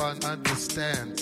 spiritual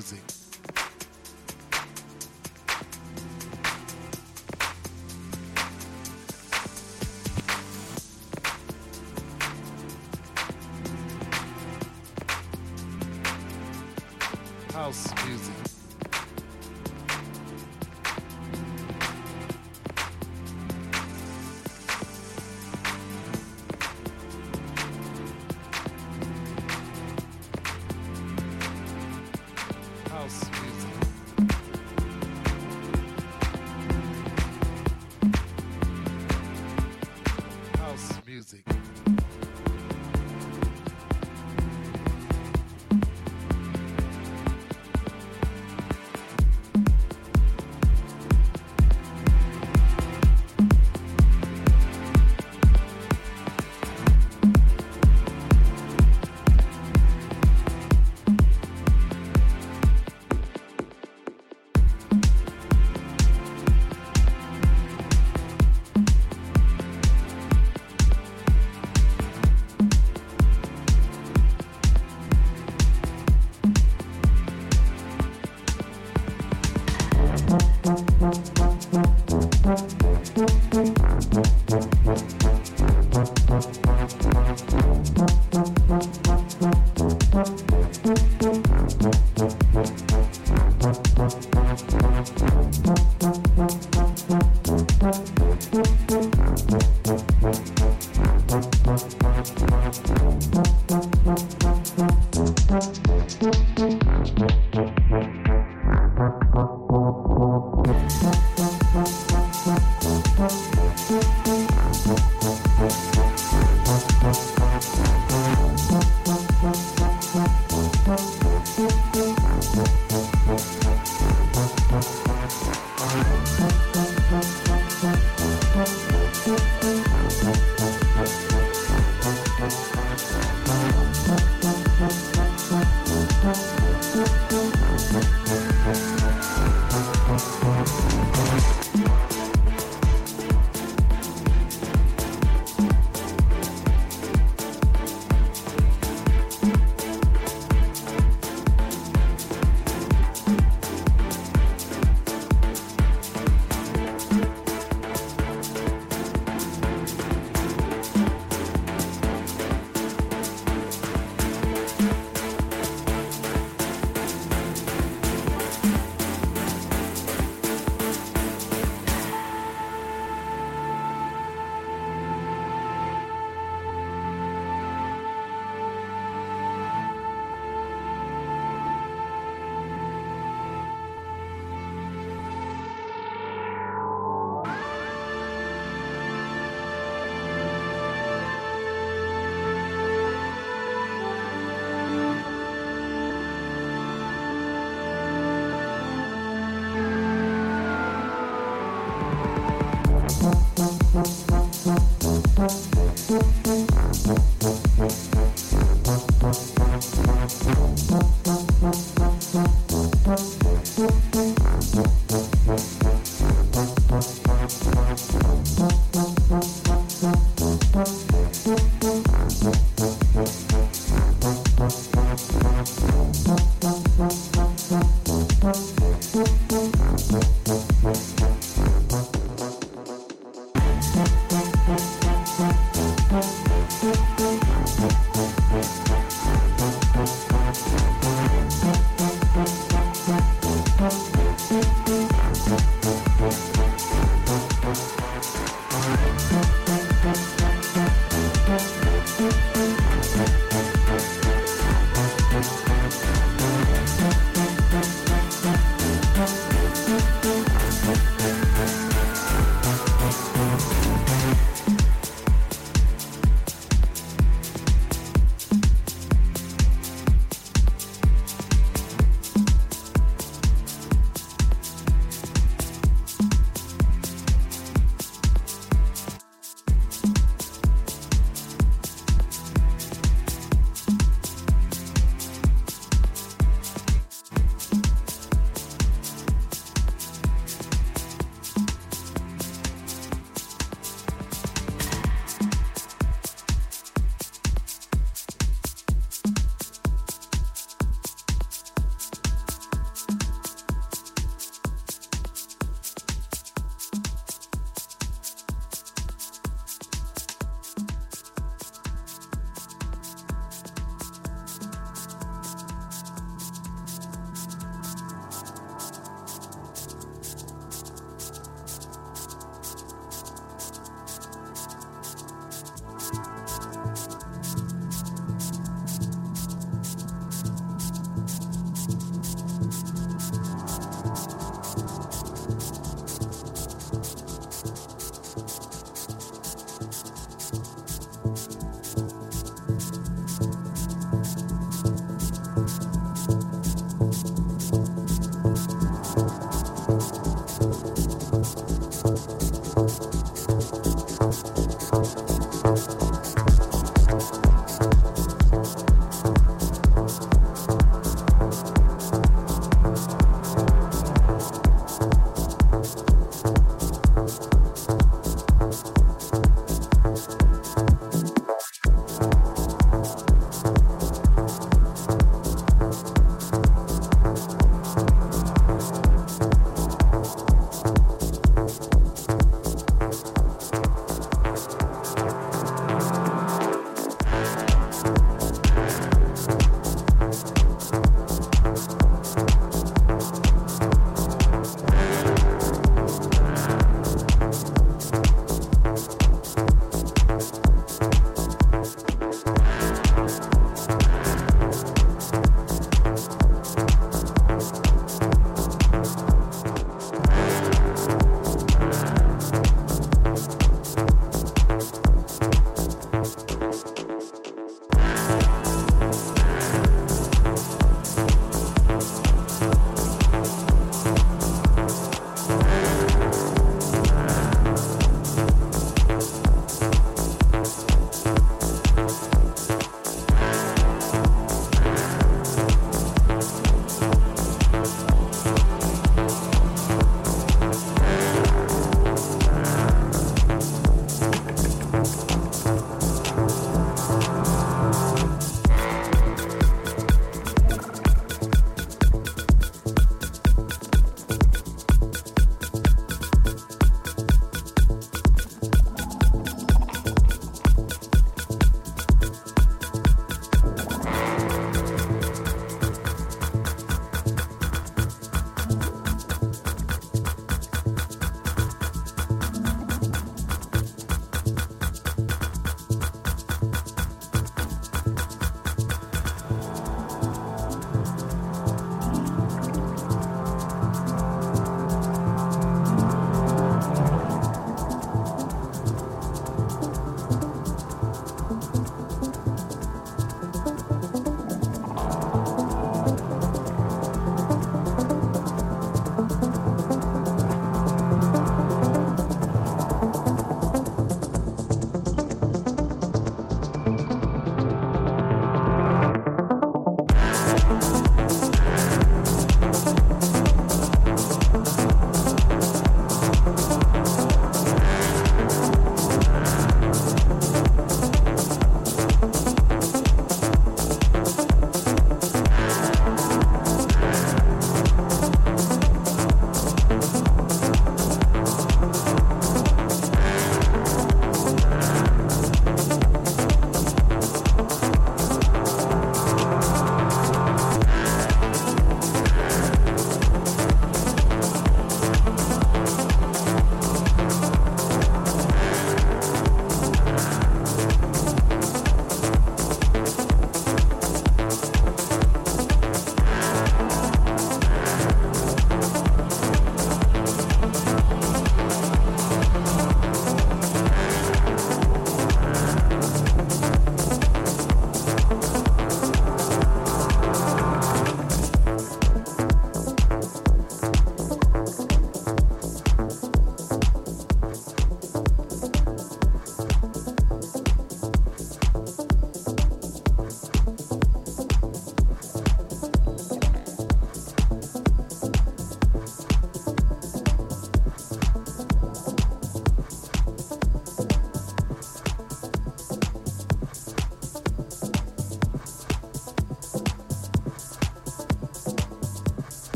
Thank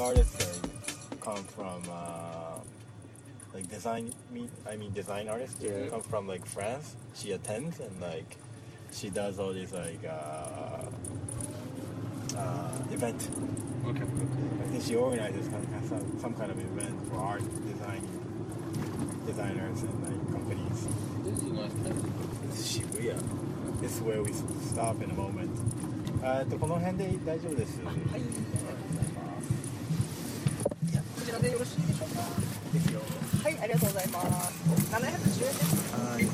some big artist thing. Come from uh, like design me I mean design artist. Yeah. Come from like France. She attends and like she does all these like uh, uh, event. Okay. I think she organizes some, some, some kind of event for art design designers and like companies. This is a nice place. This is Shibuya. This is where we stop in a moment. えっとこの辺で大丈夫です。はい。 でよろしいでしょうか？ですよ。はい、ありがとうございます。710円です。はい。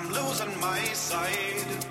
I'm losing my sight.